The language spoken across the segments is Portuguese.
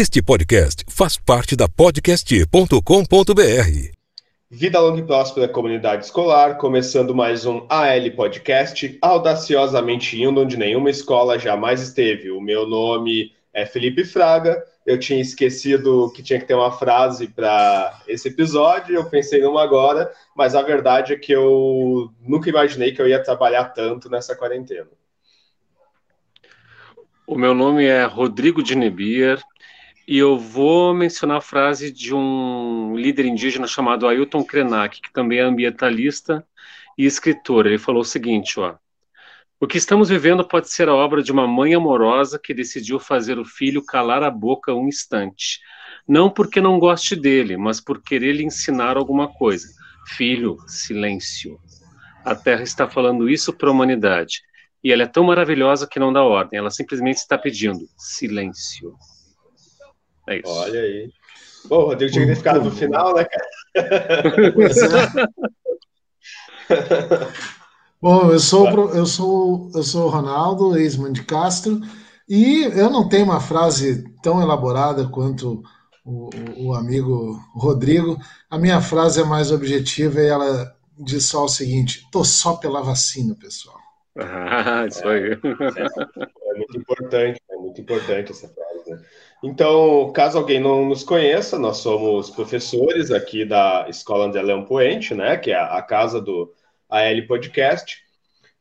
Este podcast faz parte da podcast.com.br. Vida longa e próspera comunidade escolar, começando mais um AL Podcast, audaciosamente indo onde nenhuma escola jamais esteve. O meu nome é Felipe Fraga. Eu tinha esquecido que tinha que ter uma frase para esse episódio, eu pensei numa agora, mas a verdade é que eu nunca imaginei que eu ia trabalhar tanto nessa quarentena. O meu nome é Rodrigo de Nebier, e eu vou mencionar a frase de um líder indígena chamado Ailton Krenak, que também é ambientalista e escritor. Ele falou o seguinte, ó: O que estamos vivendo pode ser a obra de uma mãe amorosa que decidiu fazer o filho calar a boca um instante, não porque não goste dele, mas por querer lhe ensinar alguma coisa. Filho, silêncio. A Terra está falando isso para a humanidade. E ela é tão maravilhosa que não dá ordem, ela simplesmente está pedindo silêncio. É isso. Olha aí. Bom, o Rodrigo tinha que ter ficado no final, né, cara? Pois é. Bom, eu sou, eu sou, eu sou o Ronaldo, ex-man de Castro, e eu não tenho uma frase tão elaborada quanto o, o, amigo Rodrigo. A minha frase é mais objetiva e ela diz só o seguinte: tô só pela vacina, pessoal. Ah, isso aí. É, é muito importante, é muito importante essa frase, né? Então, caso alguém não nos conheça, nós somos professores aqui da Escola André Leão Poente, né, que é a casa do AL Podcast.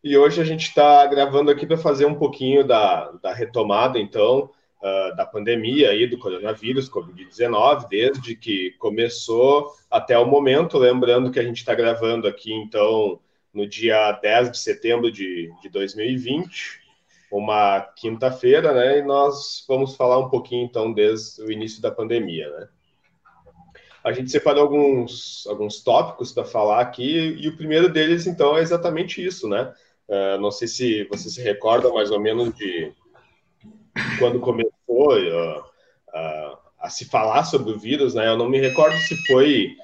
E hoje a gente está gravando aqui para fazer um pouquinho da, da retomada, então, uh, da pandemia aí do coronavírus, Covid-19, desde que começou até o momento. Lembrando que a gente está gravando aqui, então, no dia 10 de setembro de, de 2020 uma quinta-feira, né? E nós vamos falar um pouquinho, então, desde o início da pandemia, né? A gente separou alguns, alguns tópicos para falar aqui, e o primeiro deles, então, é exatamente isso, né? Uh, não sei se você se recorda mais ou menos de quando começou uh, uh, a se falar sobre o vírus, né? Eu não me recordo se foi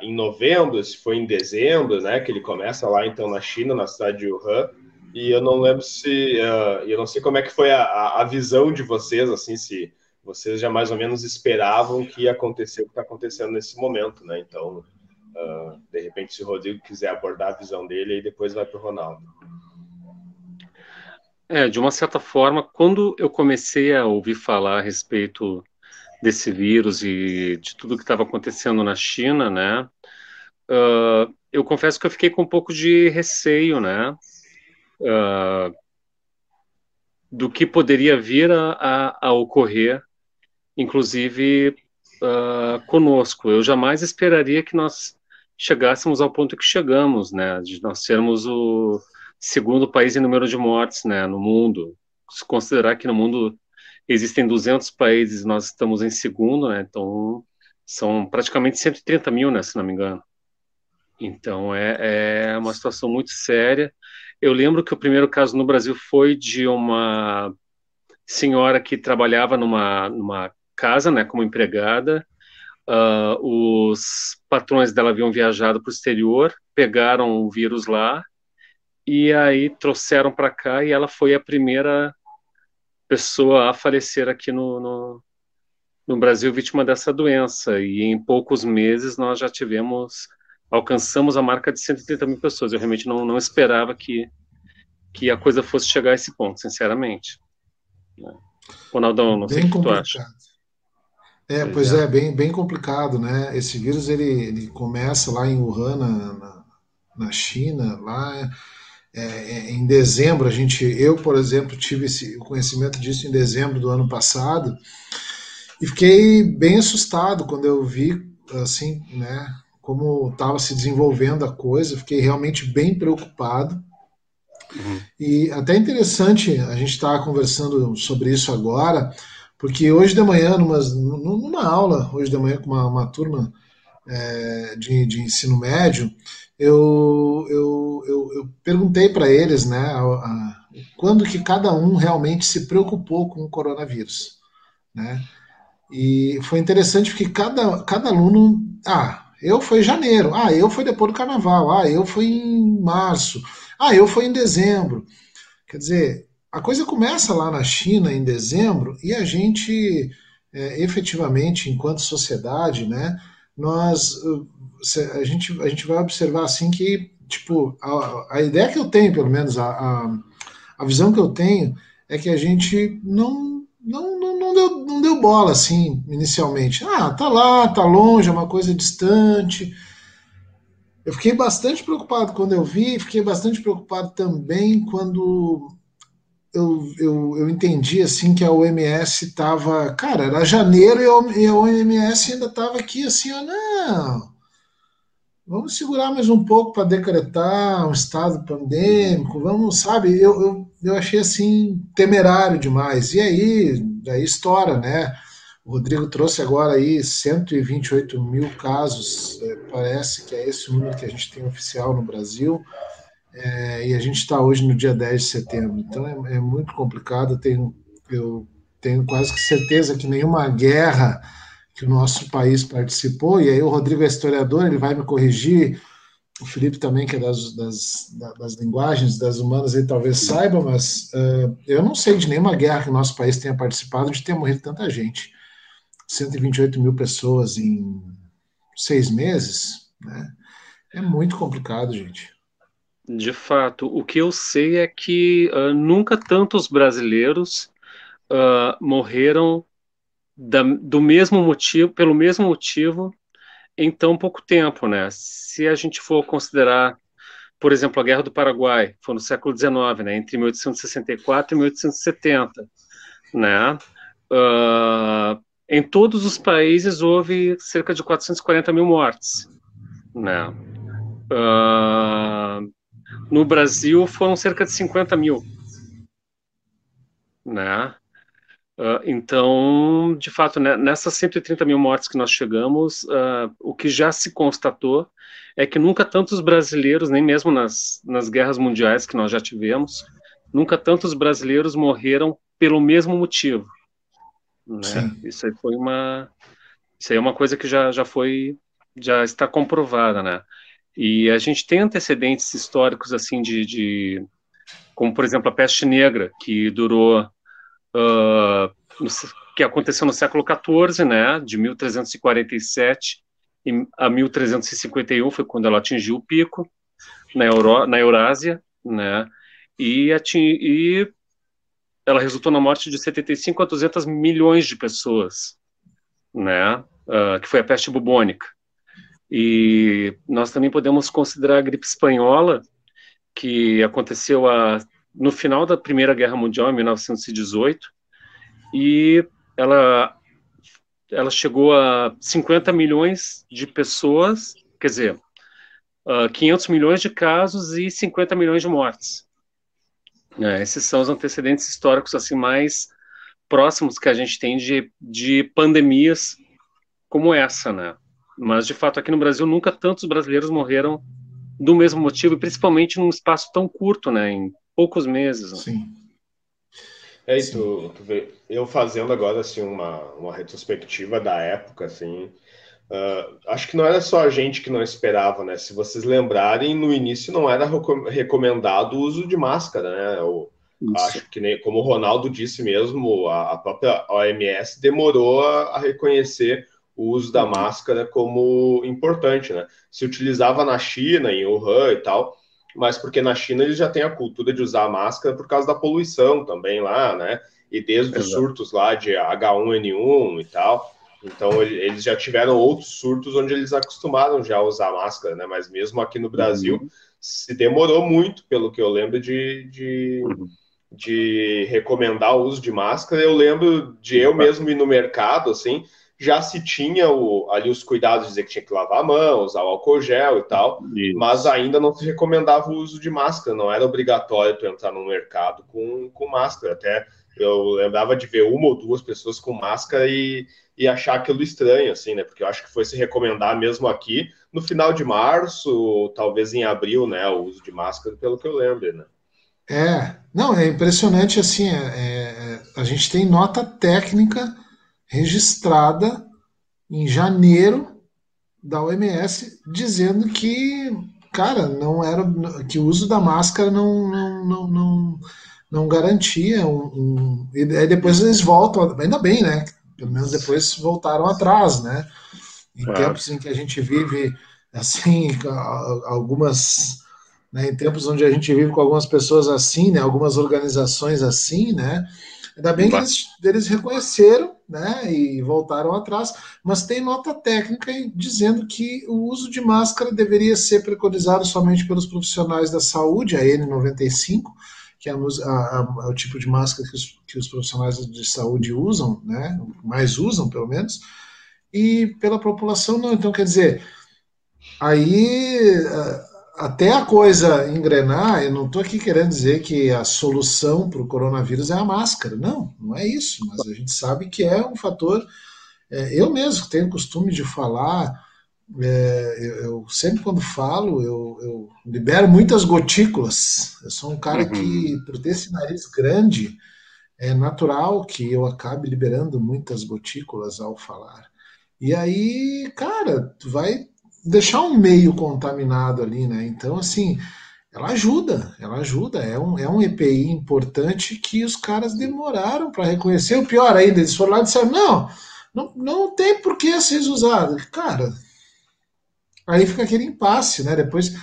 em novembro, se foi em dezembro, né? Que ele começa lá, então, na China, na cidade de Wuhan e eu não lembro se. Uh, eu não sei como é que foi a, a, visão de vocês, assim, se vocês já mais ou menos esperavam que ia acontecer o que está acontecendo nesse momento, né? Então, uh, de repente, se o Rodrigo quiser abordar a visão dele, aí depois vai para o Ronaldo. É, de uma certa forma, quando eu comecei a ouvir falar a respeito desse vírus e de tudo que estava acontecendo na China, né? Uh, eu confesso que eu fiquei com um pouco de receio, né? Uh, do que poderia vir a, a, a ocorrer, inclusive uh, conosco. Eu jamais esperaria que nós chegássemos ao ponto que chegamos, né, de nós sermos o segundo país em número de mortes, né, no mundo. Se considerar que no mundo existem 200 países, nós estamos em segundo, né, então são praticamente 130 mil, né, se não me engano. Então é, é uma situação muito séria. Eu lembro que o primeiro caso no Brasil foi de uma senhora que trabalhava numa, numa casa, né, como empregada. Uh, os patrões dela haviam viajado para o exterior, pegaram o vírus lá e aí trouxeram para cá e ela foi a primeira pessoa a falecer aqui no, no, no Brasil vítima dessa doença. E em poucos meses nós já tivemos alcançamos a marca de 130 mil pessoas. Eu realmente não, não esperava que, que a coisa fosse chegar a esse ponto, sinceramente. Ronaldão, não bem sei o que tu acha. É, pois é. é, bem, bem complicado, né? Esse vírus ele, ele começa lá em Wuhan, na, na, na China, lá é, é, em dezembro. A gente, eu, por exemplo, tive esse, o conhecimento disso em dezembro do ano passado e fiquei bem assustado quando eu vi, assim, né? Como estava se desenvolvendo a coisa, fiquei realmente bem preocupado. Uhum. E até interessante a gente estar tá conversando sobre isso agora, porque hoje de manhã, numa, numa aula, hoje de manhã com uma, uma turma é, de, de, ensino médio, eu, eu, eu, eu perguntei para eles né, a, a, quando que cada um realmente se preocupou com o coronavírus. Né? E foi interessante porque cada, cada aluno. Ah, eu fui em janeiro. Ah, eu fui depois do carnaval. Ah, eu fui em março. Ah, eu fui em dezembro. Quer dizer, a coisa começa lá na China em dezembro e a gente é, efetivamente, enquanto sociedade, né, nós a gente, a gente vai observar assim que tipo a, a ideia que eu tenho, pelo menos a, a, a visão que eu tenho é que a gente não, deu, bola assim inicialmente. Ah, tá lá, tá longe, é uma coisa distante. Eu fiquei bastante preocupado quando eu vi, fiquei bastante preocupado também quando eu, eu, eu entendi assim que a OMS estava. Cara, era janeiro e a OMS ainda estava aqui assim, ó, não. Vamos segurar mais um pouco para decretar um estado pandêmico, vamos, sabe? Eu, eu, eu achei assim temerário demais. E aí, daí estoura, né? O Rodrigo trouxe agora aí 128 mil casos, é, parece que é esse o número que a gente tem oficial no Brasil. É, e a gente está hoje no dia 10 de setembro, então é, é muito complicado. Eu tenho, eu tenho quase que certeza que nenhuma guerra que o nosso país participou, e aí o Rodrigo é historiador, ele vai me corrigir, o Felipe também, que é das, das, das linguagens, das humanas, ele talvez saiba, mas uh, eu não sei de nenhuma guerra que o nosso país tenha participado de ter morrido tanta gente. 128 mil pessoas em seis meses, né? É muito complicado, gente. De fato, o que eu sei é que uh, nunca tantos brasileiros uh, morreram da, do mesmo motivo, pelo mesmo motivo, em tão pouco tempo, né? Se a gente for considerar, por exemplo, a Guerra do Paraguai, foi no século XIX, né? Entre 1864 e 1870, né? Uh, em todos os países houve cerca de 440 mil mortes, né? Uh, no Brasil foram cerca de 50 mil, né? Uh, então, de fato, né, nessas 130 mil mortes que nós chegamos, uh, o que já se constatou é que nunca tantos brasileiros, nem mesmo nas, nas guerras mundiais que nós já tivemos, nunca tantos brasileiros morreram pelo mesmo motivo. Né? Isso aí foi uma, isso aí é uma coisa que já, já foi, já está comprovada, né? E a gente tem antecedentes históricos assim de, de como por exemplo a peste negra que durou uh, que aconteceu no século XIV, né, de 1347 a 1351 foi quando ela atingiu o pico na, Euro, na Eurásia, né, e, e ela resultou na morte de 75 a 200 milhões de pessoas, né, uh, que foi a peste bubônica. E nós também podemos considerar a gripe espanhola, que aconteceu a, no final da Primeira Guerra Mundial, em 1918, e ela, ela chegou a 50 milhões de pessoas, quer dizer, uh, 500 milhões de casos e 50 milhões de mortes. É, esses são os antecedentes históricos assim mais próximos que a gente tem de, de pandemias como essa, né? Mas, de fato, aqui no Brasil, nunca tantos brasileiros morreram do mesmo motivo, e principalmente num espaço tão curto, né? Em poucos meses. Né? Sim. É, e tu, tu vê, eu fazendo agora, assim, uma, uma retrospectiva da época, assim, uh, acho que não era só a gente que não esperava, né? Se vocês lembrarem, no início não era recomendado o uso de máscara, né? Eu, acho que, nem, como o Ronaldo disse mesmo, a, a própria OMS demorou a, a reconhecer o uso da máscara como importante, né? Se utilizava na China, em Wuhan e tal, mas porque na China eles já têm a cultura de usar máscara por causa da poluição também lá, né? E desde Exato. os surtos lá de H1N1 e tal. Então eles já tiveram outros surtos onde eles acostumaram já a usar máscara, né? Mas mesmo aqui no Brasil uhum. se demorou muito, pelo que eu lembro de, de, uhum. de recomendar o uso de máscara. Eu lembro de eu mesmo ir no mercado, assim, já se tinha o, ali os cuidados de dizer que tinha que lavar a mão, usar o álcool gel e tal, Isso. mas ainda não se recomendava o uso de máscara, não era obrigatório tu entrar no mercado com, com máscara. Até eu lembrava de ver uma ou duas pessoas com máscara e, e achar aquilo estranho, assim, né? Porque eu acho que foi se recomendar mesmo aqui no final de março, talvez em abril, né? O uso de máscara, pelo que eu lembro, né? É, não, é impressionante assim, é, é, a gente tem nota técnica registrada em janeiro da OMS dizendo que, cara, não era que o uso da máscara não não, não, não, não garantia um, um, e aí depois eles voltam, ainda bem, né? pelo menos depois voltaram atrás, né? Em claro. tempos em que a gente vive assim, algumas né, em tempos onde a gente vive com algumas pessoas assim, né, algumas organizações assim, né, ainda bem que eles, eles reconheceram né, e voltaram atrás, mas tem nota técnica dizendo que o uso de máscara deveria ser preconizado somente pelos profissionais da saúde, a N95, que é a, a, a, o tipo de máscara que os, que os profissionais de saúde usam, né, mais usam pelo menos, e pela população não. Então, quer dizer, aí até a coisa engrenar, eu não estou aqui querendo dizer que a solução para o coronavírus é a máscara. Não, não é isso. Mas a gente sabe que é um fator. É, eu mesmo tenho costume de falar, é, eu, eu, sempre quando falo, eu, eu, libero muitas gotículas. Eu sou um cara uhum. que, por ter esse nariz grande, é natural que eu acabe liberando muitas gotículas ao falar. E aí, cara, tu vai deixar um meio contaminado ali, né? Então, assim, ela ajuda, ela ajuda. É um, é um EPI importante que os caras demoraram para reconhecer. O pior ainda, eles foram lá e disseram: não, não, não tem por que ser usado. Cara, aí fica aquele impasse, né? Depois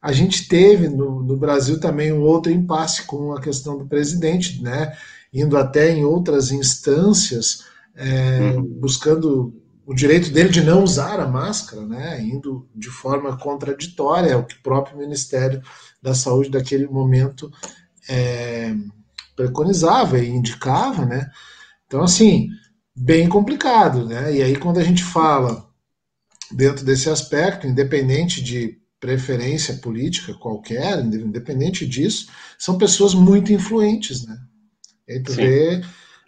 a gente teve no, no Brasil também um outro impasse com a questão do presidente, né? Indo até em outras instâncias, é, uhum. buscando o direito dele de não usar a máscara, né, indo de forma contraditória ao que o próprio Ministério da Saúde daquele momento é, preconizava e indicava, né? Então, assim, bem complicado, né? E aí, quando a gente fala dentro desse aspecto, independente de preferência política qualquer, independente disso, são pessoas muito influentes, né? E tu vê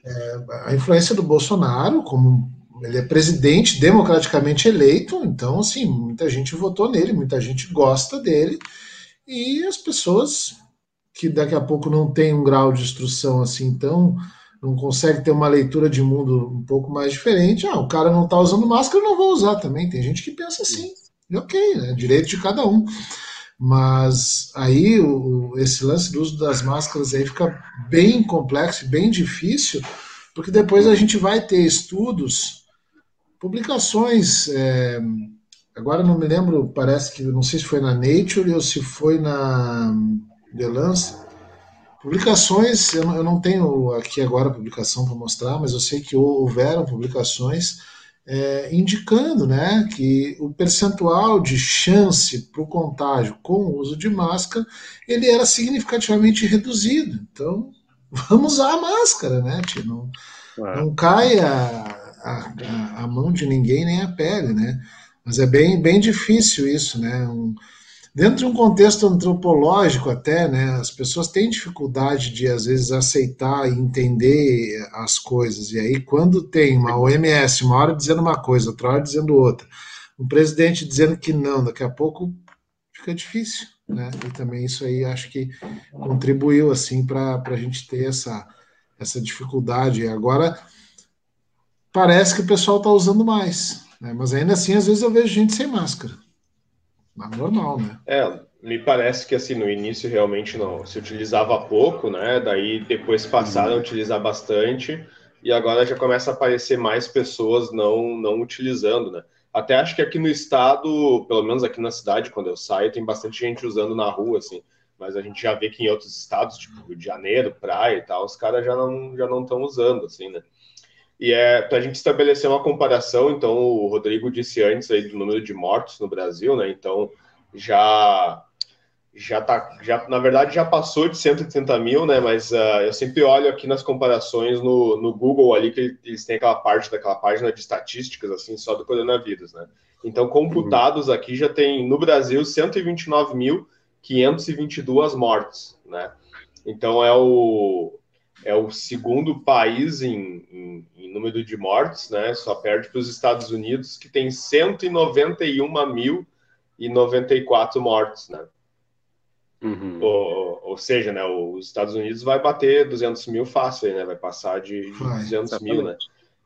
é, a influência do Bolsonaro como ele é presidente democraticamente eleito, então, assim, muita gente votou nele, muita gente gosta dele, e as pessoas que daqui a pouco não têm um grau de instrução assim então não consegue ter uma leitura de mundo um pouco mais diferente, ah, o cara não está usando máscara, eu não vou usar também. Tem gente que pensa assim, e ok, é direito de cada um. Mas aí o, esse lance do uso das máscaras aí fica bem complexo, bem difícil, porque depois a gente vai ter estudos publicações. É, agora não me lembro, parece que não sei se foi na Nature ou se foi na The Lancet. Publicações, eu não tenho aqui agora a publicação para mostrar, mas eu sei que houveram publicações é, indicando né, que o percentual de chance para o contágio com o uso de máscara ele era significativamente reduzido. Então, vamos usar a máscara, né, tio? Não, é. não caia a, a, mão de ninguém nem a pele, né? Mas é bem, bem difícil isso, né? Um, dentro de um contexto antropológico até, né? As pessoas têm dificuldade de às vezes aceitar e entender as coisas. E aí quando tem uma OMS uma hora dizendo uma coisa, outra hora dizendo outra, o presidente dizendo que não, daqui a pouco fica difícil, né? E também isso aí acho que contribuiu assim para a gente ter essa essa dificuldade. Agora parece que o pessoal está usando mais. Né? Mas ainda assim, às vezes eu vejo gente sem máscara. Mas normal, né? É, me parece que assim, no início realmente não se utilizava pouco, né? Daí depois passaram uhum. a utilizar bastante e agora já começa a aparecer mais pessoas não, não utilizando, né? Até acho que aqui no estado, pelo menos aqui na cidade, quando eu saio, tem bastante gente usando na rua, assim. Mas a gente já vê que em outros estados, tipo Rio de Janeiro, praia e tal, os caras já não já não estão usando, assim, né? E é para a gente estabelecer uma comparação, então o Rodrigo disse antes aí do número de mortos no Brasil, né? Então já já tá, já na verdade já passou de 130 mil, né? Mas uh, eu sempre olho aqui nas comparações no, no Google ali que eles têm aquela parte daquela página de estatísticas assim só do coronavírus, né? Então computados aqui já tem no Brasil 129.522 mortes, né? Então é o é o segundo país em, em, em número de mortes, né? Só perde para os Estados Unidos, que tem 191.094 mortes, né? Uhum. Ou, ou, seja, né, os Estados Unidos vai bater 200 mil fácil, né? Vai passar de, de 200 mil, né?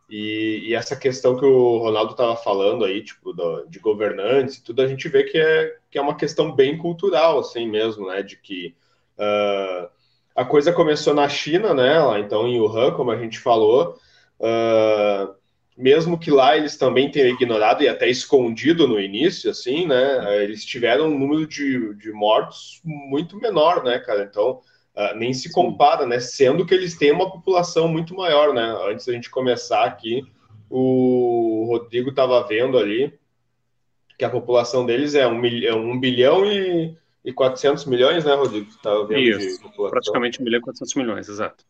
E, e, essa questão que o Ronaldo estava falando aí, tipo, do, de governantes e tudo, a gente vê que é, que é uma questão bem cultural, assim mesmo, né? De que uh, a coisa começou na China, né? Lá, então, em Wuhan, como a gente falou. Uh, mesmo que lá eles também tenham ignorado e até escondido no início, assim, né? Eles tiveram um número de, de mortos muito menor, né, cara? Então, uh, nem se compara, né? Sendo que eles têm uma população muito maior, né? Antes da gente começar aqui, o Rodrigo estava vendo ali que a população deles é um, milhão, um bilhão e, e 400 milhões, né, Rodrigo? Tava vendo Isso, praticamente um bilhão e 400 milhões, exato.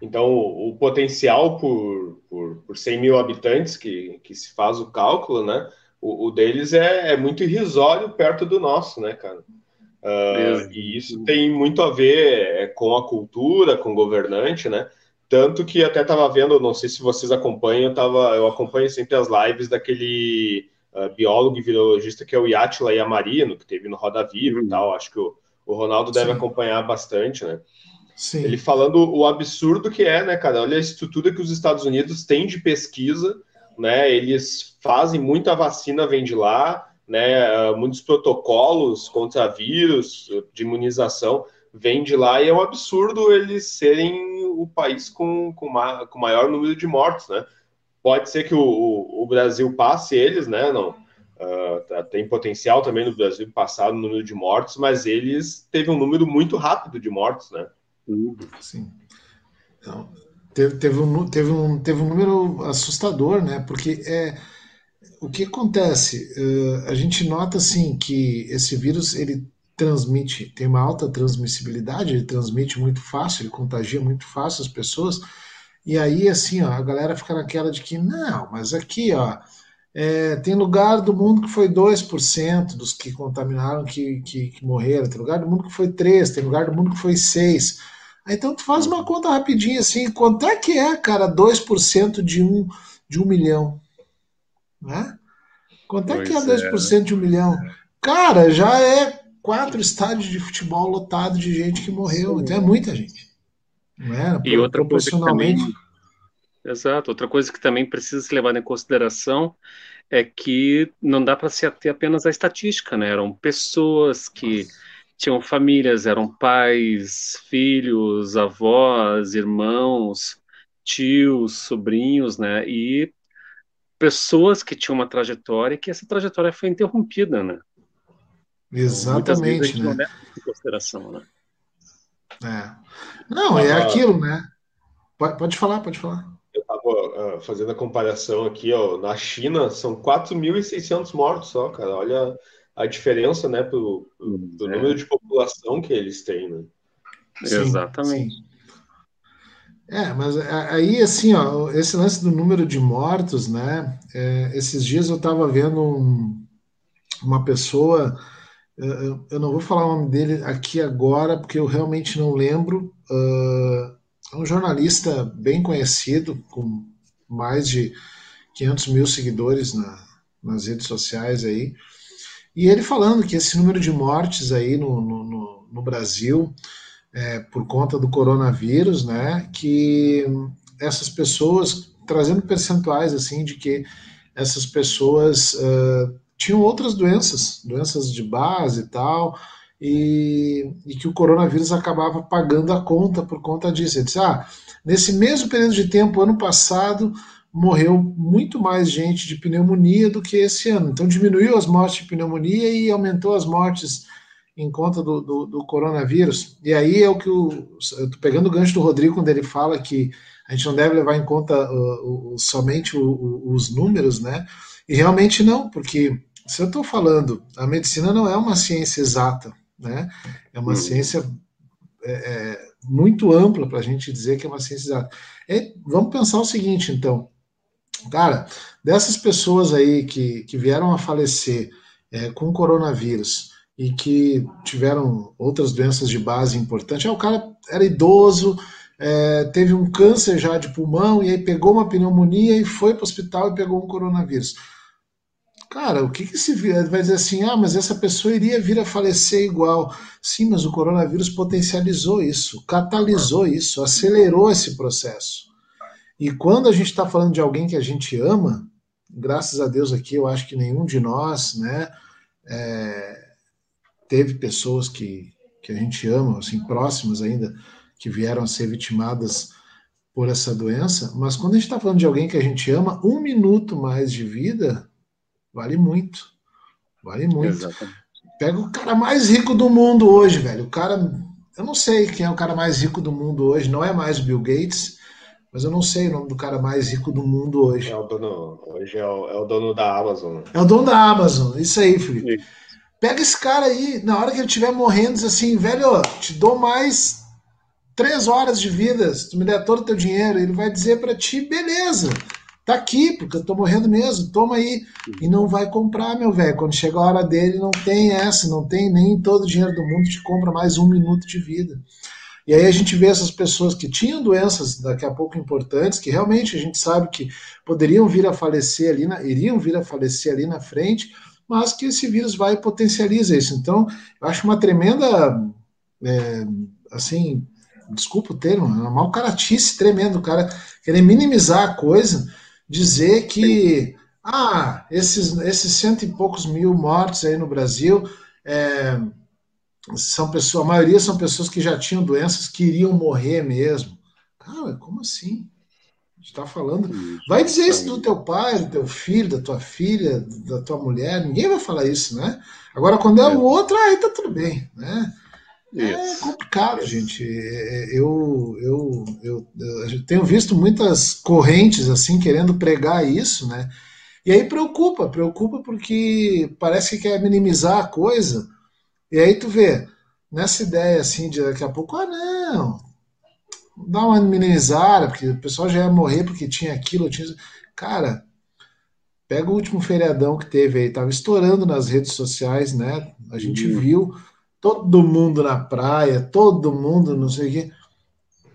Então, o, o potencial por, por, por 100 mil habitantes que, que se faz o cálculo, né? O, o deles é, é, muito irrisório perto do nosso, né, cara? Uh, e isso tem muito a ver é, com a cultura, com o governante, né? Tanto que até estava vendo, não sei se vocês acompanham, eu, tava, eu acompanho sempre as lives daquele uh, biólogo e virologista que é o Yatila Yamarino, que teve no Roda Viva uhum. e tal. Acho que o, o Ronaldo deve Sim. acompanhar bastante, né? Sim. Ele falando o absurdo que é, né, cara? Olha a estrutura que os Estados Unidos têm de pesquisa, né? Eles fazem muita vacina, vem de lá, né? Muitos protocolos contra vírus, de imunização, vem de lá, e é um absurdo eles serem o país com, com, ma com maior número de mortos, né? Pode ser que o, o, o Brasil passe eles, né? Não. Uh, tem potencial também no Brasil passar o número de mortos, mas eles teve um número muito rápido de mortos, né? Sim. Então, teve, teve, um, teve, um, teve um número assustador, né? Porque é, o que acontece? Uh, a gente nota assim que esse vírus ele transmite, tem uma alta transmissibilidade, ele transmite muito fácil, ele contagia muito fácil as pessoas. E aí, assim, ó, a galera fica naquela de que, não, mas aqui, ó, é, tem lugar do mundo que foi 2% dos que contaminaram que, que, que, morreram, tem lugar do mundo que foi 3%, tem lugar do mundo que foi 6%. Então tu faz uma conta rapidinho assim, quanto é que é, cara, 2% de um, de um milhão? Né? Quanto é que é 2% é. de um milhão? Cara, já é quatro estádios de futebol lotado de gente que morreu. Então é muita gente. Não é? E outra coisa que também... Exato. Outra coisa que também precisa ser levada em consideração é que não dá para se ater apenas à estatística, né? Eram pessoas que Nossa tinham famílias, eram pais, filhos, avós, irmãos, tios, sobrinhos, né? E pessoas que tinham uma trajetória e que essa trajetória foi interrompida, né? Exatamente, então, né? Não em consideração, né? É. Não, é aquilo, né? Pode, pode falar, pode falar. Eu estava uh, fazendo a comparação aqui, ó, na China são 4.600 mortos só, cara. Olha a diferença, né, pro, pro é. número de população que eles têm, né? Sim, Exatamente. Sim. É, mas aí, assim, ó, esse lance do número de mortos, né? É, esses dias eu estava vendo um, uma pessoa, eu, não vou falar o nome dele aqui agora, porque eu realmente não lembro. Uh, é um jornalista bem conhecido, com mais de 500 mil seguidores na, nas redes sociais aí. E ele falando que esse número de mortes aí no, no, no Brasil, é, por conta do coronavírus, né, que essas pessoas, trazendo percentuais assim de que essas pessoas uh, tinham outras doenças, doenças de base e tal, e, e, que o coronavírus acabava pagando a conta por conta disso. Ele disse, ah, nesse mesmo período de tempo, ano passado, morreu muito mais gente de pneumonia do que esse ano. Então diminuiu as mortes de pneumonia e aumentou as mortes em conta do, do, do coronavírus. E aí é o que o, eu estou pegando o gancho do Rodrigo quando ele fala que a gente não deve levar em conta uh, uh, somente o, os números, né? E realmente não, porque se eu estou falando, a medicina não é uma ciência exata, né? É uma hum. ciência é, é, muito ampla para a gente dizer que é uma ciência exata. É, vamos pensar o seguinte, então. Cara, dessas pessoas aí que, que vieram a falecer é, com coronavírus e que tiveram outras doenças de base importantes, ah, o cara era idoso, é, teve um câncer já de pulmão e aí pegou uma pneumonia e foi para o hospital e pegou um coronavírus. Cara, o que, que se vai dizer assim? Ah, mas essa pessoa iria vir a falecer igual. Sim, mas o coronavírus potencializou isso, catalisou isso, acelerou esse processo. E quando a gente está falando de alguém que a gente ama, graças a Deus aqui, eu acho que nenhum de nós, né, é, teve pessoas que, que a gente ama, assim, próximas ainda, que vieram a ser vitimadas por essa doença, mas quando a gente está falando de alguém que a gente ama, um minuto mais de vida vale muito. Vale muito. Exatamente. Pega o cara mais rico do mundo hoje, velho. O cara. Eu não sei quem é o cara mais rico do mundo hoje, não é mais o Bill Gates, mas eu não sei o nome do cara mais rico do mundo hoje. É o dono, hoje é o, é o dono da Amazon. É o dono da Amazon, isso aí, Felipe. Pega esse cara aí, na hora que ele estiver morrendo, diz assim, velho, te dou mais três horas de vida, se tu me der todo o teu dinheiro, ele vai dizer para ti, beleza, tá aqui, porque eu tô morrendo mesmo, toma aí. E não vai comprar, meu velho. Quando chega a hora dele, não tem essa, não tem nem todo o dinheiro do mundo te compra mais um minuto de vida. E aí a gente vê essas pessoas que tinham doenças daqui a pouco importantes, que realmente a gente sabe que poderiam vir a falecer ali, na, iriam vir a falecer ali na frente, mas que esse vírus vai e potencializa isso. Então, eu acho uma tremenda, é, assim, desculpa o termo, é uma mal caratice tremendo, o cara querer minimizar a coisa, dizer que, ah, esses, esses cento e poucos mil mortos aí no Brasil, é, são pessoas, a maioria são pessoas que já tinham doenças que iriam morrer mesmo. Cara, como assim? A gente está falando. Vai dizer isso do teu pai, do teu filho, da tua filha, da tua mulher, ninguém vai falar isso, né? Agora, quando é, é. o outro, aí tá tudo bem, né? É complicado, gente. É, é, eu, eu, eu, eu, tenho visto muitas correntes assim querendo pregar isso, né? E aí preocupa, preocupa porque parece que quer minimizar a coisa. E aí tu vê, nessa ideia assim de daqui a pouco, ah não, dá uma minimizada, porque o pessoal já ia morrer porque tinha aquilo, tinha... Cara, pega o último feriadão que teve aí, tava estourando nas redes sociais, né? A gente uhum. viu todo mundo na praia, todo mundo não sei o quê.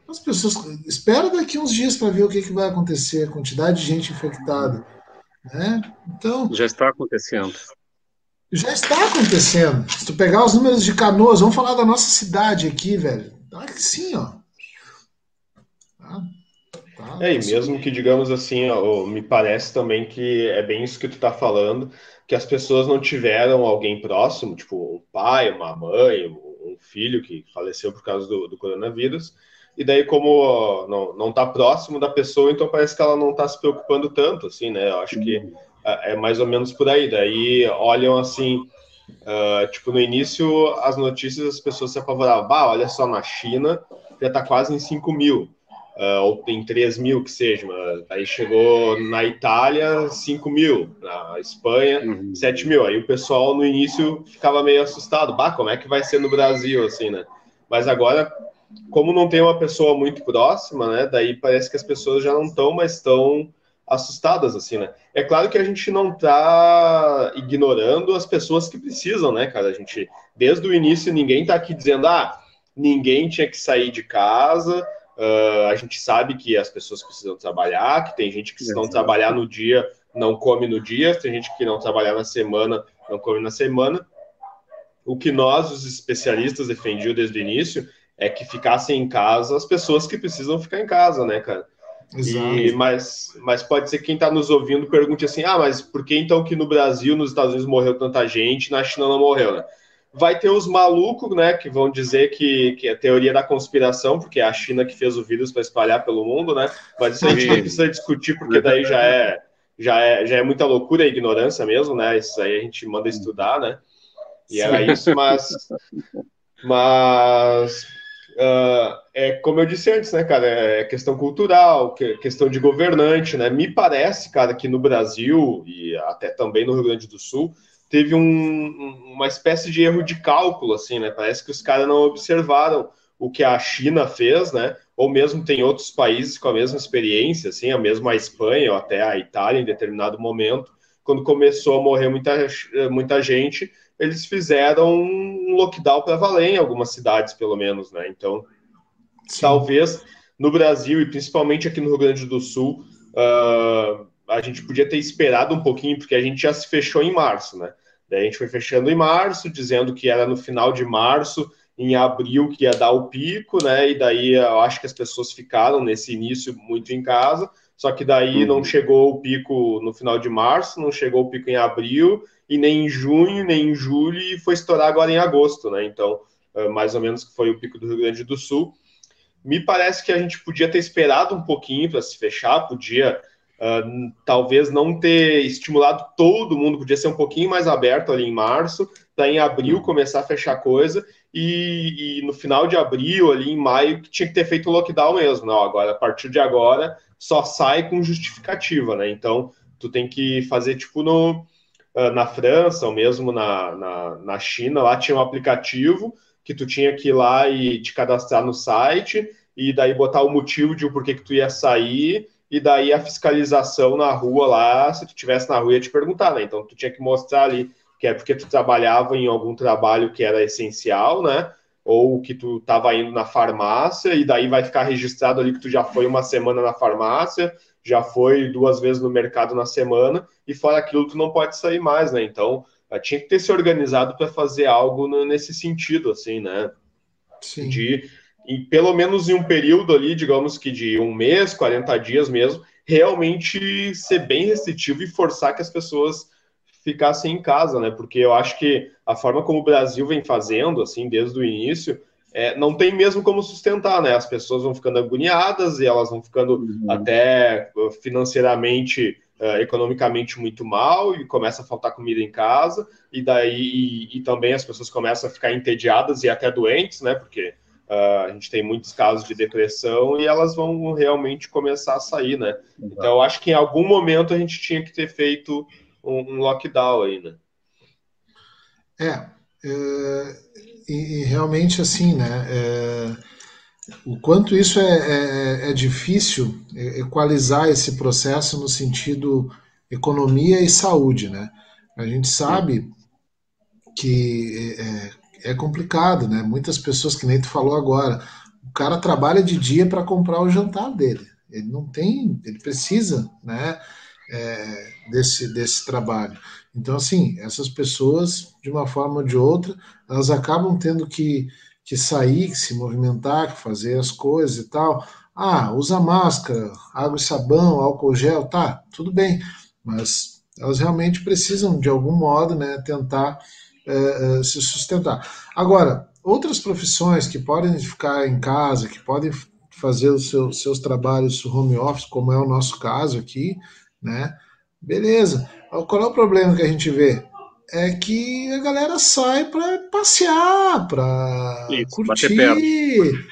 As pessoas espera daqui uns dias para ver o que, que vai acontecer, a quantidade de gente infectada, né? Então já está acontecendo. Já está acontecendo. Se tu pegar os números de canoas, vamos falar da nossa cidade aqui, velho. Tá sim, ó. Tá, tá, é, e mesmo que digamos assim, ó, me parece também que é bem isso que tu tá falando que as pessoas não tiveram alguém próximo, tipo um pai, uma mãe, um filho que faleceu por causa do, do coronavírus, e daí como não, não tá próximo da pessoa, então parece que ela não está se preocupando tanto, assim, né? Eu acho que é, é mais ou menos por aí. Daí olham assim, uh, tipo, no início as notícias as pessoas se apavoravam, bah, olha só, na China já está quase em 5 mil uh, ou tem 3 mil que seja, aí chegou na Itália 5 mil, na Espanha uhum. 7 mil, aí o pessoal no início ficava meio assustado, bah, como é que vai ser no Brasil, assim, né? Mas agora, como não tem uma pessoa muito próxima, né, daí parece que as pessoas já não estão mais tão assustadas, assim, né? É claro que a gente não está ignorando as pessoas que precisam, né, cara? A gente, desde o início, ninguém está aqui dizendo, ah, ninguém tinha que sair de casa, Uh, a gente sabe que as pessoas precisam trabalhar, que tem gente que se não trabalhar no dia não come no dia, tem gente que não trabalhar na semana não come na semana. O que nós, os especialistas, defendiam desde o início é que ficassem em casa as pessoas que precisam ficar em casa, né, cara? E, mas, mas pode ser que quem está nos ouvindo pergunte assim: ah, mas por que então que no Brasil, nos Estados Unidos morreu tanta gente, na China não morreu, né? Vai ter os malucos, né, que vão dizer que, que é teoria da conspiração, porque é a China que fez o vírus para espalhar pelo mundo, né? Mas isso a gente não precisa discutir, porque daí já é, já é, já é muita loucura e ignorância mesmo, né? Isso aí a gente manda estudar, né? E era isso, mas. Mas. Uh, é como eu disse antes, né, cara? É questão cultural, questão de governante, né? Me parece, cara, que no Brasil e até também no Rio Grande do Sul teve um, uma espécie de erro de cálculo, assim, né? Parece que os caras não observaram o que a China fez, né? Ou mesmo tem outros países com a mesma experiência, assim, a mesma Espanha ou até a Itália em determinado momento, quando começou a morrer muita, muita gente, eles fizeram um lockdown para valer em algumas cidades, pelo menos, né? Então, Sim. talvez no Brasil e principalmente aqui no Rio Grande do Sul, uh, a gente podia ter esperado um pouquinho, porque a gente já se fechou em março, né? Daí a gente foi fechando em março, dizendo que era no final de março, em abril que ia dar o pico, né? E daí eu acho que as pessoas ficaram nesse início muito em casa, só que daí uhum. não chegou o pico no final de março, não chegou o pico em abril, e nem em junho, nem em julho, e foi estourar agora em agosto, né? Então, mais ou menos que foi o pico do Rio Grande do Sul. Me parece que a gente podia ter esperado um pouquinho para se fechar, podia uh, talvez não ter estimulado todo mundo, podia ser um pouquinho mais aberto ali em março, para em abril começar a fechar coisa, e, e, no final de abril, ali em maio, tinha que ter feito o lockdown mesmo. Não, agora, a partir de agora, só sai com justificativa, né? Então, tu tem que fazer tipo no, uh, na França, ou mesmo na, na, na China, lá tinha um aplicativo que tu tinha que ir lá e te cadastrar no site, e daí botar o motivo de por que, que tu ia sair, e daí a fiscalização na rua lá, se tu estivesse na rua, ia te perguntar, né? Então tu tinha que mostrar ali que é porque tu trabalhava em algum trabalho que era essencial, né? Ou que tu estava indo na farmácia, e daí vai ficar registrado ali que tu já foi uma semana na farmácia, já foi duas vezes no mercado na semana, e fora aquilo tu não pode sair mais, né? Então tinha que ter se organizado para fazer algo nesse sentido, assim, né? Sim. De pelo menos em um período ali, digamos que de um mês, 40 dias mesmo, realmente ser bem restritivo e forçar que as pessoas ficassem em casa, né? Porque eu acho que a forma como o Brasil vem fazendo, assim, desde o início, é, não tem mesmo como sustentar, né? As pessoas vão ficando agoniadas e elas vão ficando uhum. até uh, financeiramente, uh, economicamente muito mal e começa a faltar comida em casa e daí e, e também as pessoas começam a ficar entediadas e até doentes, né? Porque Uh, a gente tem muitos casos de depressão e elas vão realmente começar a sair, né? Então, eu acho que em algum momento a gente tinha que ter feito um, um lockdown aí, né? É, é e, e, realmente assim, né? É, o quanto isso é, é, é difícil equalizar esse processo no sentido economia e saúde, né? A gente sabe que é, complicado, né? Muitas pessoas, que nem tu falou agora, o cara trabalha de dia para comprar o jantar dele. Ele não tem, ele precisa, né? É, desse, desse trabalho. Então, assim, essas pessoas, de uma forma ou de outra, elas acabam tendo que, que sair, que se movimentar, que fazer as coisas e tal. Ah, usa máscara, água e sabão, álcool gel, tá, tudo bem, mas elas realmente precisam, de algum modo, né, tentar é, é, se sustentar. Agora, outras profissões que podem ficar em casa, que podem fazer os seus, seus trabalhos home office, como é o nosso caso aqui, né? Beleza. Qual é o problema que a gente vê? É que a galera sai para passear, para curtir,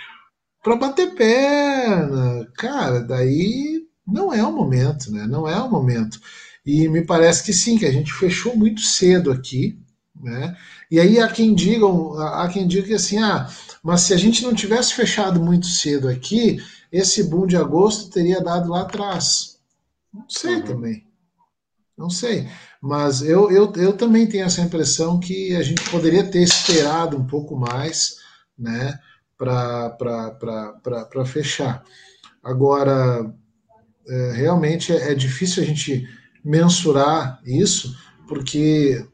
para bater perna. Cara, daí não é o momento, né? Não é o momento. E me parece que sim, que a gente fechou muito cedo aqui, né? E aí há quem diga, há quem diga que assim, ah, mas se a gente não tivesse fechado muito cedo aqui, esse boom de agosto teria dado lá atrás. Não sei uhum. também. Não sei. Mas eu, eu, eu também tenho essa impressão que a gente poderia ter esperado um pouco mais né, para fechar. Agora, é, realmente é, é difícil a gente mensurar isso, porque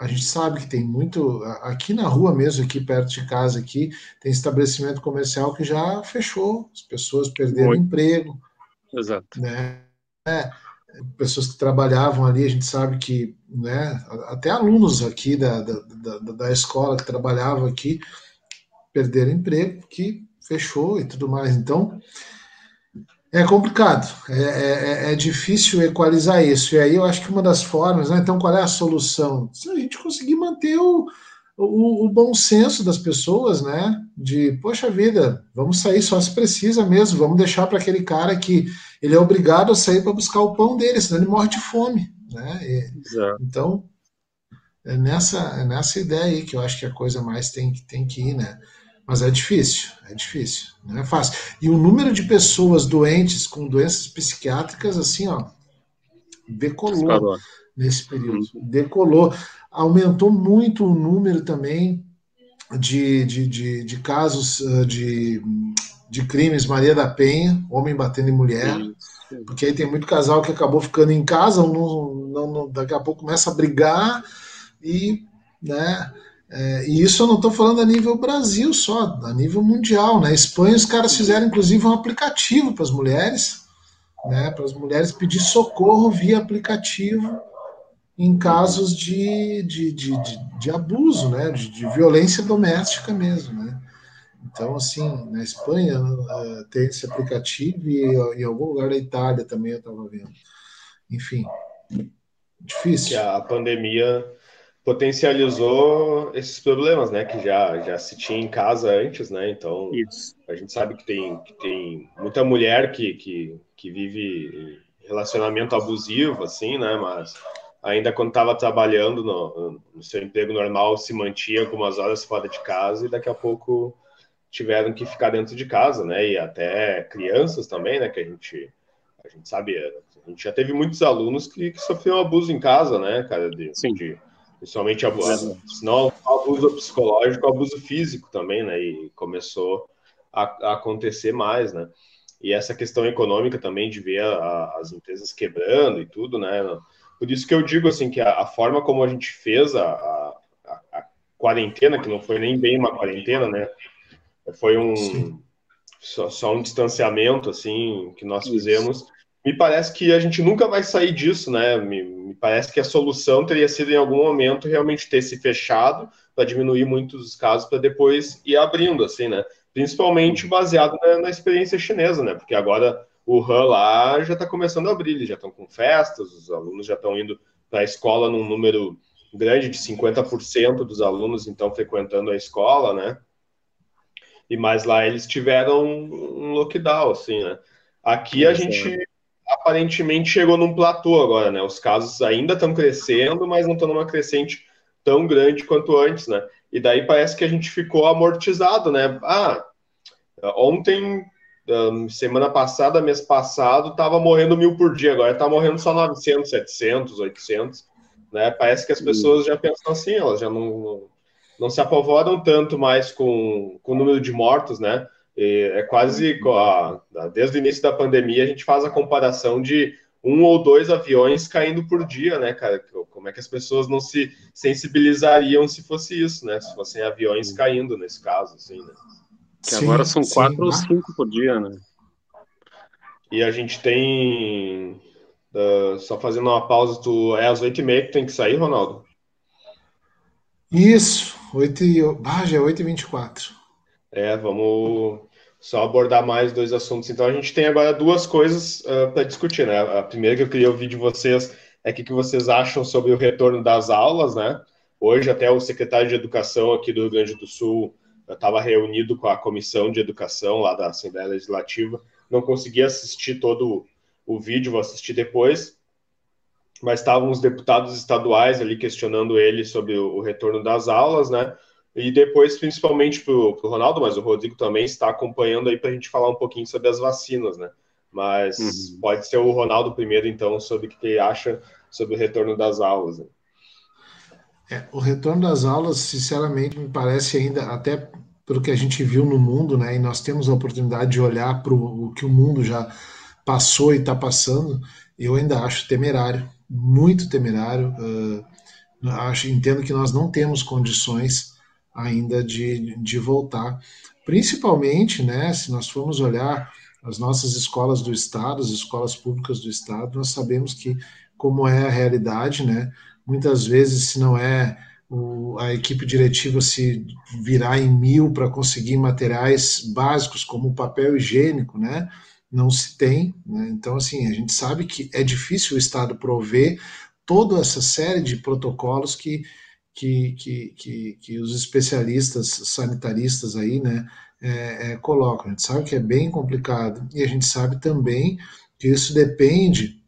a gente sabe que tem muito aqui na rua mesmo, aqui perto de casa aqui, tem estabelecimento comercial que já fechou, as pessoas perderam Muito. emprego. Exato. Né? É, pessoas que trabalhavam ali, a gente sabe que, né, até alunos aqui da, da, da, da escola que trabalhavam aqui perderam emprego, que fechou e tudo mais. Então, é complicado, é, é, é, é, difícil equalizar isso. E aí eu acho que uma das formas, né, então qual é a solução? Se a gente conseguir manter o, o, o, bom senso das pessoas, né? De, poxa vida, vamos sair só se precisa mesmo, vamos deixar para aquele cara que ele é obrigado a sair para buscar o pão dele, senão ele morre de fome. Né? E, então, é nessa, é nessa ideia aí que eu acho que a coisa mais tem, tem que ir, né? Mas é difícil, é difícil, não é fácil. E o número de pessoas doentes com doenças psiquiátricas, assim, ó, decolou nesse período. Uhum. Decolou. Aumentou muito o número também de, de, de, de casos uh, de, de crimes Maria da Penha, homem batendo em mulher. Porque aí tem muito casal que acabou ficando em casa, não, não, não, daqui a pouco começa a brigar e, né, é, e isso eu não estou falando a nível Brasil só, a nível mundial. Na né? Espanha, os caras fizeram inclusive um aplicativo para as mulheres, né, para as mulheres pedir socorro via aplicativo em casos de, de, de, de, de abuso, né, de, de, violência doméstica mesmo. Né? Então, assim, na Espanha uh, tem esse aplicativo e em algum lugar da Itália também eu estava vendo. Enfim, difícil. Que a pandemia potencializou esses problemas, né? Que já, já se tinha em casa antes, né? Então, Isso. a gente sabe que tem, que tem muita mulher que, que, que vive relacionamento abusivo, assim, né? Mas ainda quando estava trabalhando no, no, seu emprego normal, se mantinha algumas horas fora de casa e daqui a pouco tiveram que ficar dentro de casa, né? E até crianças também, né? Que a gente, a gente sabe, a gente já teve muitos alunos que, que sofreram abuso em casa, né, cara? De, Sim. De, principalmente abuso, se não abuso psicológico, abuso físico também, né? E começou a, a acontecer mais, né? E essa questão econômica também de ver a, a, as empresas quebrando e tudo, né? Por isso que eu digo assim que a, forma como a gente fez a, quarentena, que não foi nem bem uma quarentena, né? Foi um só, só, um distanciamento assim que nós fizemos. Me parece que a gente nunca vai sair disso, né? Me, me parece que a solução teria sido em algum momento realmente ter se fechado para diminuir muitos os casos para depois ir abrindo, assim, né? Principalmente baseado na, na experiência chinesa, né? Porque agora o Han lá já está começando a abrir, eles já estão com festas, os alunos já estão indo para a escola num número grande de 50% dos alunos então frequentando a escola, né? E mais lá eles tiveram um lockdown, assim, né? Aqui a gente aparentemente chegou num platô agora, né? Os casos ainda estão crescendo, mas não estão numa crescente tão grande quanto antes, né? E daí parece que a gente ficou amortizado, né? Ah, ontem semana passada, mês passado, estava morrendo mil por dia, agora está morrendo só 900, 700, 800, né? Parece que as pessoas já pensam assim, elas já não, não, não se apavoram tanto mais com, com o número de mortos, né? E é quase, desde o início da pandemia, a gente faz a comparação de um ou dois aviões caindo por dia, né, cara? Como é que as pessoas não se sensibilizariam se fosse isso, né? Se fossem aviões caindo nesse caso, assim, né? Que sim, agora são sim, quatro ou cinco por dia, né? E a gente tem. Uh, só fazendo uma pausa, tu é às oito e meia que tem que sair, Ronaldo? Isso, 8 e... Ah, já é 8 e 24 É, vamos só abordar mais dois assuntos. Então, a gente tem agora duas coisas uh, para discutir, né? A primeira que eu queria ouvir de vocês é o que, que vocês acham sobre o retorno das aulas, né? Hoje, até o secretário de Educação aqui do Rio Grande do Sul estava reunido com a comissão de educação lá da Assembleia Legislativa, não consegui assistir todo o vídeo, vou assistir depois, mas estavam os deputados estaduais ali questionando ele sobre o, o retorno das aulas, né? E depois, principalmente para o Ronaldo, mas o Rodrigo também está acompanhando aí para a gente falar um pouquinho sobre as vacinas, né? Mas uhum. pode ser o Ronaldo primeiro, então, sobre o que ele acha sobre o retorno das aulas. Né? É, o retorno das aulas, sinceramente, me parece ainda, até pelo que a gente viu no mundo, né, e nós temos a oportunidade de olhar para o que o mundo já passou e está passando, eu ainda acho temerário, muito temerário. Uh, acho, entendo que nós não temos condições ainda de, de voltar. Principalmente, né, se nós formos olhar as nossas escolas do Estado, as escolas públicas do Estado, nós sabemos que, como é a realidade, né, muitas vezes, se não é o, a equipe diretiva se virar em mil para conseguir materiais básicos como papel higiênico, né? Não se tem, né? Então, assim, a gente sabe que é difícil o Estado prover toda essa série de protocolos que, que, que, que, que os especialistas sanitaristas aí, né, é, é, colocam. A gente sabe que é bem complicado e a gente sabe também que isso depende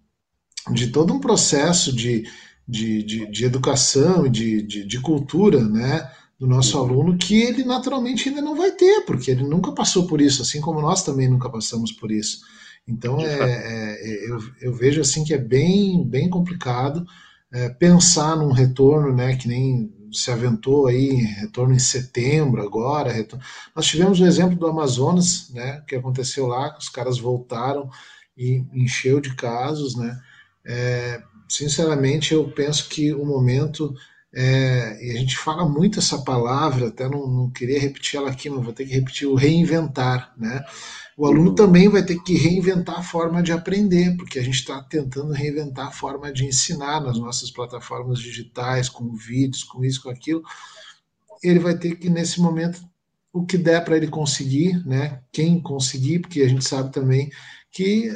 de todo um processo de, de, de, de educação e de, de, de, cultura né, do nosso aluno que ele naturalmente ainda não vai ter, porque ele nunca passou por isso, assim como nós também nunca passamos por isso. Então é, é, eu, eu, vejo assim que é bem, bem complicado é, pensar num retorno, né, que nem se aventou aí, retorno em setembro agora. Retorno... Nós tivemos o exemplo do Amazonas, né, que aconteceu lá, os caras voltaram e encheu de casos, né. É, sinceramente, eu penso que o momento, é, e a gente fala muito essa palavra, até não, não, queria repetir ela aqui, mas vou ter que repetir o reinventar, né? O aluno uhum. também vai ter que reinventar a forma de aprender, porque a gente está tentando reinventar a forma de ensinar nas nossas plataformas digitais, com vídeos, com isso, com aquilo. Ele vai ter que, nesse momento, o que der para ele conseguir, né? Quem conseguir, porque a gente sabe também que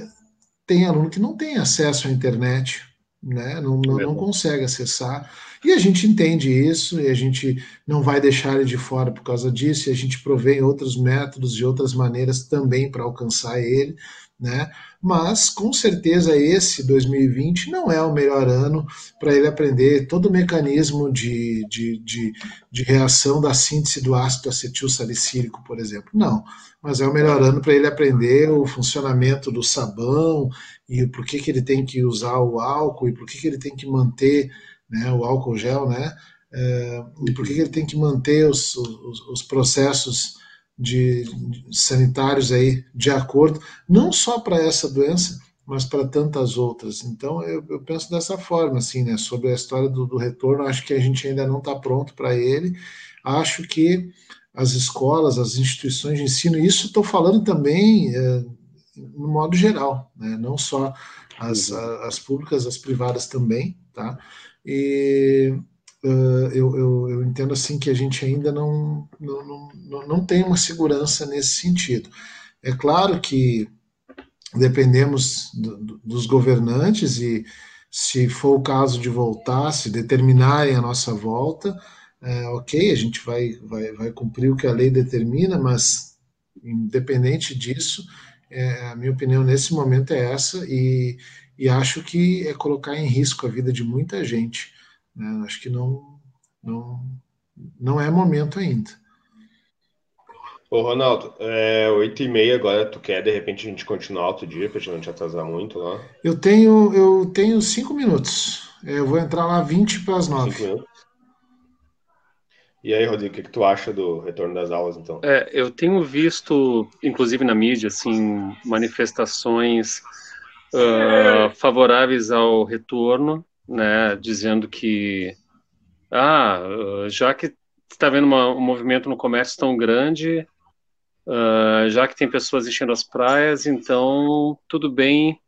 tem aluno que não tem acesso à internet, né? Não, não, não consegue acessar. E a gente entende isso e a gente não vai deixar ele de fora por causa disso, e a gente provém outros métodos e outras maneiras também para alcançar ele né? Mas com certeza esse 2020 não é o melhor ano para ele aprender todo o mecanismo de, de, de, de, reação da síntese do ácido acetil salicílico, por exemplo. Não, mas é o melhor ano para ele aprender o funcionamento do sabão e por que, que ele tem que usar o álcool e por que, que ele tem que manter né, o álcool gel, né? É, e por que, que ele tem que manter os, os, os processos de, sanitários aí de acordo, não só para essa doença, mas para tantas outras. Então, eu, eu, penso dessa forma, assim, né, sobre a história do, do retorno, acho que a gente ainda não está pronto para ele, acho que as escolas, as instituições de ensino, isso estou falando também é, no modo geral, né, não só as, as públicas, as privadas também, tá? E uh, eu, eu, eu, entendo assim que a gente ainda não, não, não, não tem uma segurança nesse sentido. É claro que dependemos do, dos governantes e se for o caso de voltar, se determinarem a nossa volta, é, ok, a gente vai, vai, vai cumprir o que a lei determina, mas independente disso, é, a minha opinião nesse momento é essa e, e acho que é colocar em risco a vida de muita gente. Né? Acho que não, não, não é momento ainda. Ô, Ronaldo, é 8 e meia agora, tu quer de repente a gente continuar outro dia, pra gente não te atrasar muito lá? Eu tenho, eu tenho cinco minutos. Eu vou entrar lá 20 para as 9. Cinco minutos. E aí, Rodrigo, o que, que, tu acha do retorno das aulas, então? É, eu tenho visto, inclusive na mídia, assim, manifestações uh, favoráveis ao retorno, né, dizendo que, ah, já que está vendo uma, um movimento no comércio tão grande, uh, já que tem pessoas enchendo as praias, então tudo bem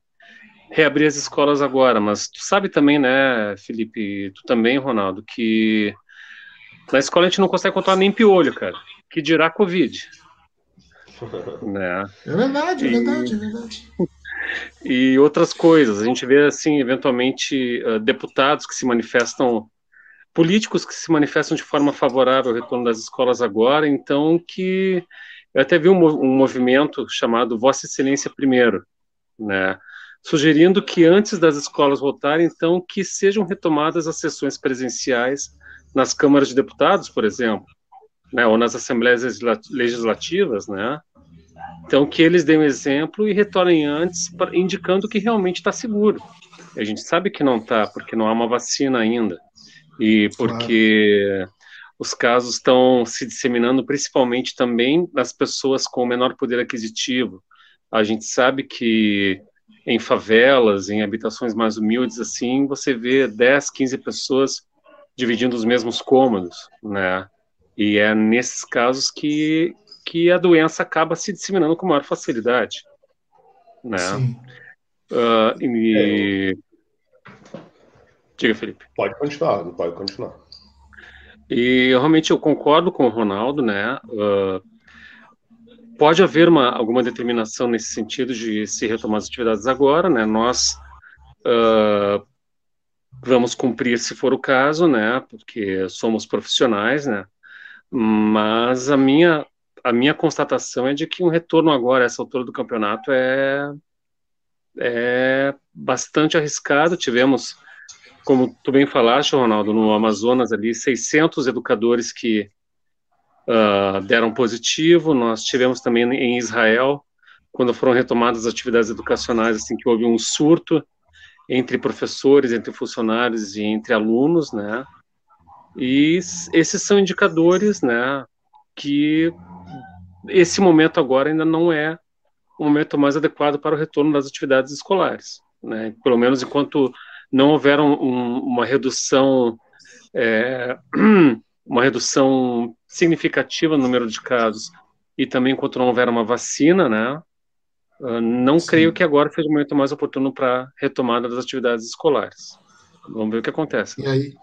reabrir as escolas agora. Mas tu sabe também, né, Felipe, tu também, Ronaldo, que na escola a gente não consegue controlar nem piolho, cara. Que dirá Covid. né? É verdade, é verdade, é verdade e outras coisas. A gente vê, assim, eventualmente, uh, deputados que se manifestam, políticos que se manifestam de forma favorável ao retorno das escolas agora, então que eu até vi um, um movimento chamado Vossa Excelência Primeiro, né, sugerindo que antes das escolas voltarem, então, que sejam retomadas as sessões presenciais nas câmaras de deputados, por exemplo, né, ou nas assembleias legislativas, né, então, que eles deem um exemplo e retornem antes, indicando que realmente está seguro. A gente sabe que não está, porque não há uma vacina ainda. E porque claro. os casos estão se disseminando principalmente também nas pessoas com menor poder aquisitivo. A gente sabe que em favelas, em habitações mais humildes, assim, você vê 10, 15 pessoas dividindo os mesmos cômodos, né? E é nesses casos que, que a doença acaba se disseminando com maior facilidade. Né? Sim. Uh, e... É. Diga, Felipe. Pode continuar, pode continuar. E realmente eu concordo com o Ronaldo, né? Uh, pode haver uma, alguma determinação nesse sentido de se retomar as atividades agora, né? Nós uh, vamos cumprir se for o caso, né? Porque somos profissionais, né? Mas a minha a minha constatação é de que um retorno agora, essa altura do campeonato, é, é bastante arriscado. Tivemos, como tu bem falaste, Ronaldo, no Amazonas ali, 600 educadores que uh, deram positivo. Nós tivemos também em Israel, quando foram retomadas as atividades educacionais, assim que houve um surto entre professores, entre funcionários e entre alunos, né? E esses são indicadores, né, que esse momento agora ainda não é o momento mais adequado para o retorno das atividades escolares, né? Pelo menos enquanto não houver um, uma redução é, uma redução significativa no número de casos e também enquanto não houver uma vacina, né? Ah, não Sim. creio que agora seja o momento mais oportuno para retomada das atividades escolares. Vamos ver o que acontece. E aí,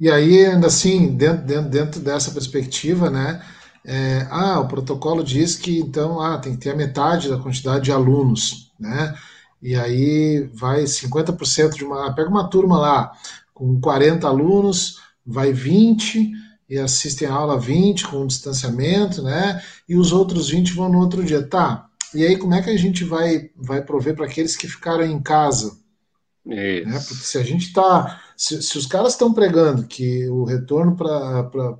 e aí ainda assim, dentro, dentro, dentro dessa perspectiva, né? é, ah, o protocolo diz que então ah, tem que ter a metade da quantidade de alunos, né? E aí vai 50% de uma. Pega uma turma lá com 40 alunos, vai 20 e assistem a aula 20 com distanciamento, né? E os outros 20 vão no outro dia. Tá. E aí, como é que a gente vai, vai prover para aqueles que ficaram em casa? Né? Porque se a gente está. Se, se, os caras estão pregando que o retorno para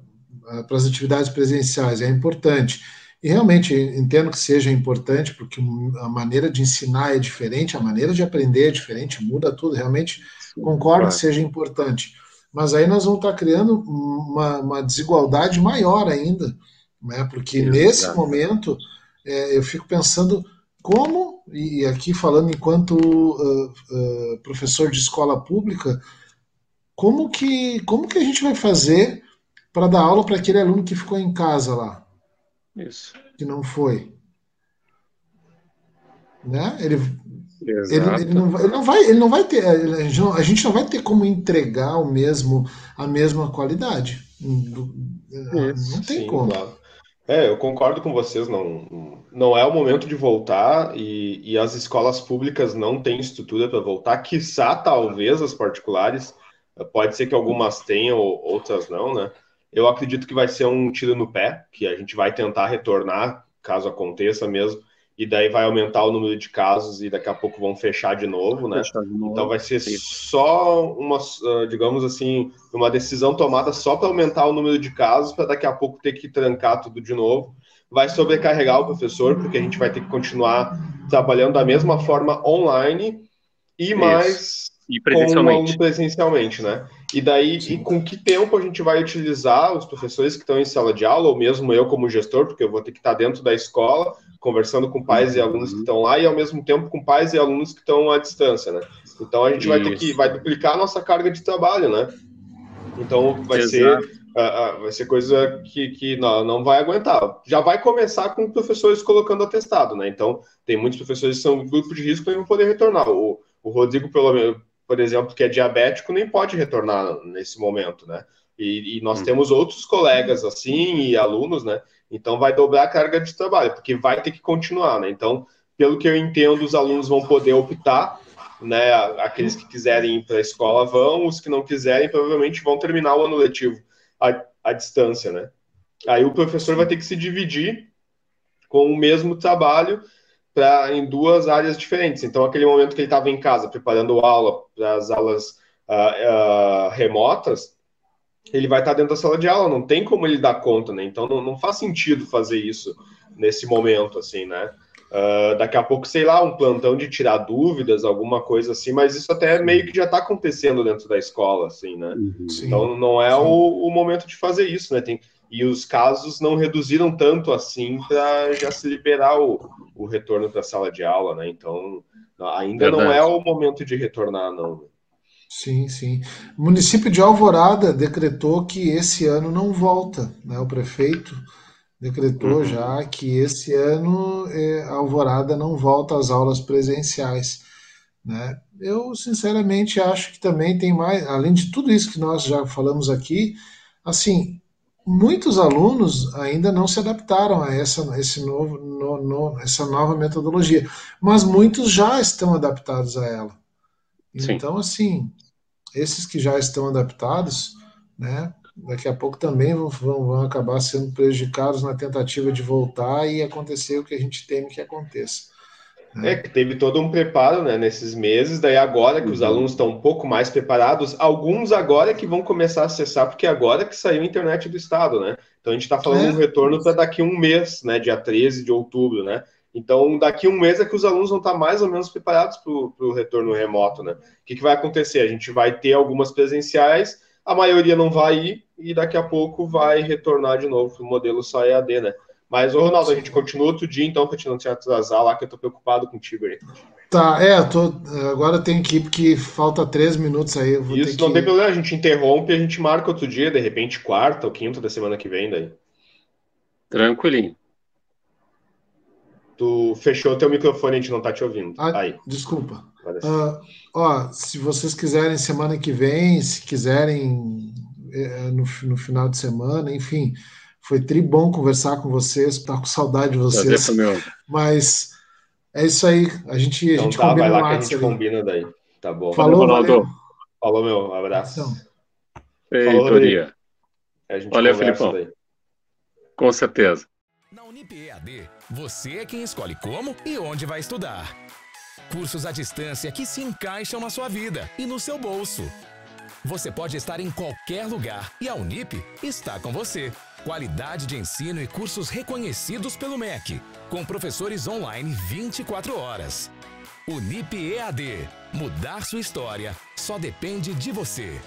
as atividades presenciais é importante. E realmente entendo que seja importante, porque a maneira de ensinar é diferente, a maneira de aprender é diferente, muda tudo. Realmente concordo que seja importante. Mas aí nós vamos estar criando uma, uma desigualdade maior ainda, né? porque nesse momento é, eu fico pensando como, e aqui falando enquanto uh, uh, professor de escola pública, como que, como que a gente vai fazer para dar aula para aquele aluno que ficou em casa lá. Isso. Que não foi. Né? Ele, ele, ele, não, ele, não, vai, ele não vai ter. A gente não vai ter como entregar o mesmo, a mesma qualidade. Isso, não tem sim, como. Claro. É, eu concordo com vocês, não, não é o momento de voltar e, e as escolas públicas não têm estrutura para voltar, quiçá talvez as particulares, pode ser que algumas tenham, outras não, né? Eu acredito que vai ser um tiro no pé, que a gente vai tentar retornar, caso aconteça mesmo, e daí vai aumentar o número de casos e daqui a pouco vão fechar de novo, né? De novo. Então vai ser só uma, ah, digamos assim, uma decisão tomada só para aumentar o número de casos, para daqui a pouco ter que trancar tudo de novo. Vai sobrecarregar o professor, porque a gente vai ter que continuar trabalhando da mesma forma online e mais e presencialmente. Com presencialmente, né? E daí, e com que tempo a gente vai utilizar os professores que estão em sala de aula, ou mesmo eu como gestor, porque eu vou ter que estar dentro da escola, conversando com pais e alunos que estão lá, e ao mesmo tempo com pais e alunos que estão à distância, né? Então a gente Isso. vai ter que vai duplicar a nossa carga de trabalho, né? Então vai Exato. ser uh, uh, vai ser coisa que, que não, não vai aguentar. Já vai começar com professores colocando atestado, né? Então tem muitos professores que são grupo de risco e não poder retornar. O, o Rodrigo, pelo menos por exemplo, que é diabético, nem pode retornar nesse momento, né? E, e nós hum. temos outros colegas assim e alunos, né? Então vai dobrar a carga de trabalho, porque vai ter que continuar, né? Então, pelo que eu entendo, os alunos vão poder optar, né? Aqueles que quiserem ir para a escola vão, os que não quiserem provavelmente vão terminar o ano letivo à, à distância, né? Aí o professor vai ter que se dividir com o mesmo trabalho pra, em duas áreas diferentes. Então, aquele momento que ele estava em casa preparando aula para as aulas uh, uh, remotas, ele vai estar tá dentro da sala de aula, não tem como ele dar conta, né? Então, não, não faz sentido fazer isso nesse momento, assim, né? Uh, daqui a pouco, sei lá, um plantão de tirar dúvidas, alguma coisa assim, mas isso até meio que já está acontecendo dentro da escola, assim, né? Uhum. Então não é o, o, momento de fazer isso, né? Tem, e os casos não reduziram tanto assim para já se liberar o, o retorno para a sala de aula, né? Então, ainda Verdade. não é o momento de retornar, não. Sim, sim. O município de Alvorada decretou que esse ano não volta, né? O prefeito decretou uhum. já que esse ano é, Alvorada não volta às aulas presenciais, né? Eu sinceramente acho que também tem mais, além de tudo isso que nós já falamos aqui, assim, muitos alunos ainda não se adaptaram a essa, esse novo, no, no, essa nova metodologia, mas muitos já estão adaptados a ela. Sim. Então, assim, esses que já estão adaptados, né, daqui a pouco também vão, vão, vão acabar sendo prejudicados na tentativa de voltar e acontecer o que a gente teme que aconteça. É, que teve todo um preparo né, nesses meses, daí agora que uhum. os alunos estão um pouco mais preparados, alguns agora que vão começar a acessar, porque agora que saiu a internet do Estado, né? Então a gente está falando é. um retorno para daqui a um mês, né? Dia 13 de outubro, né? Então, daqui a um mês é que os alunos vão estar mais ou menos preparados para o retorno remoto, né? O que, que vai acontecer? A gente vai ter algumas presenciais, a maioria não vai ir, e daqui a pouco vai retornar de novo para o modelo só EAD, né? Mas, ô Ronaldo, a gente continua outro dia, então, pra gente não te atrasar lá, que eu tô preocupado contigo aí. Tá, é, tô, agora tem que ir porque falta três minutos aí. Isso, não que... tem problema, a gente interrompe e a gente marca outro dia, de repente quarta ou quinta da semana que vem daí. Tranquilinho. Tu fechou teu microfone, a gente não tá te ouvindo. Ah, aí. Desculpa. Uh, ó, se vocês quiserem semana que vem, se quiserem é, no, no final de semana, enfim, Foi tribom conversar com vocês, tá com saudade de vocês. Mas é isso aí. A gente, então, a gente tá, combina vai lá que a gente combina daí. Tá bom. Falou, Ronaldo. Falou, meu. Um abraço. Então. Feitoria. Valeu, Felipão. Daí. Com certeza. Na Unip EAD, você é quem escolhe como e onde vai estudar. Cursos à distância que se encaixam na sua vida e no seu bolso. Você pode estar em qualquer lugar e a Unip está com você. Qualidade de ensino e cursos reconhecidos pelo MEC, com professores online 24 horas. Unip EAD. Mudar sua história só depende de você.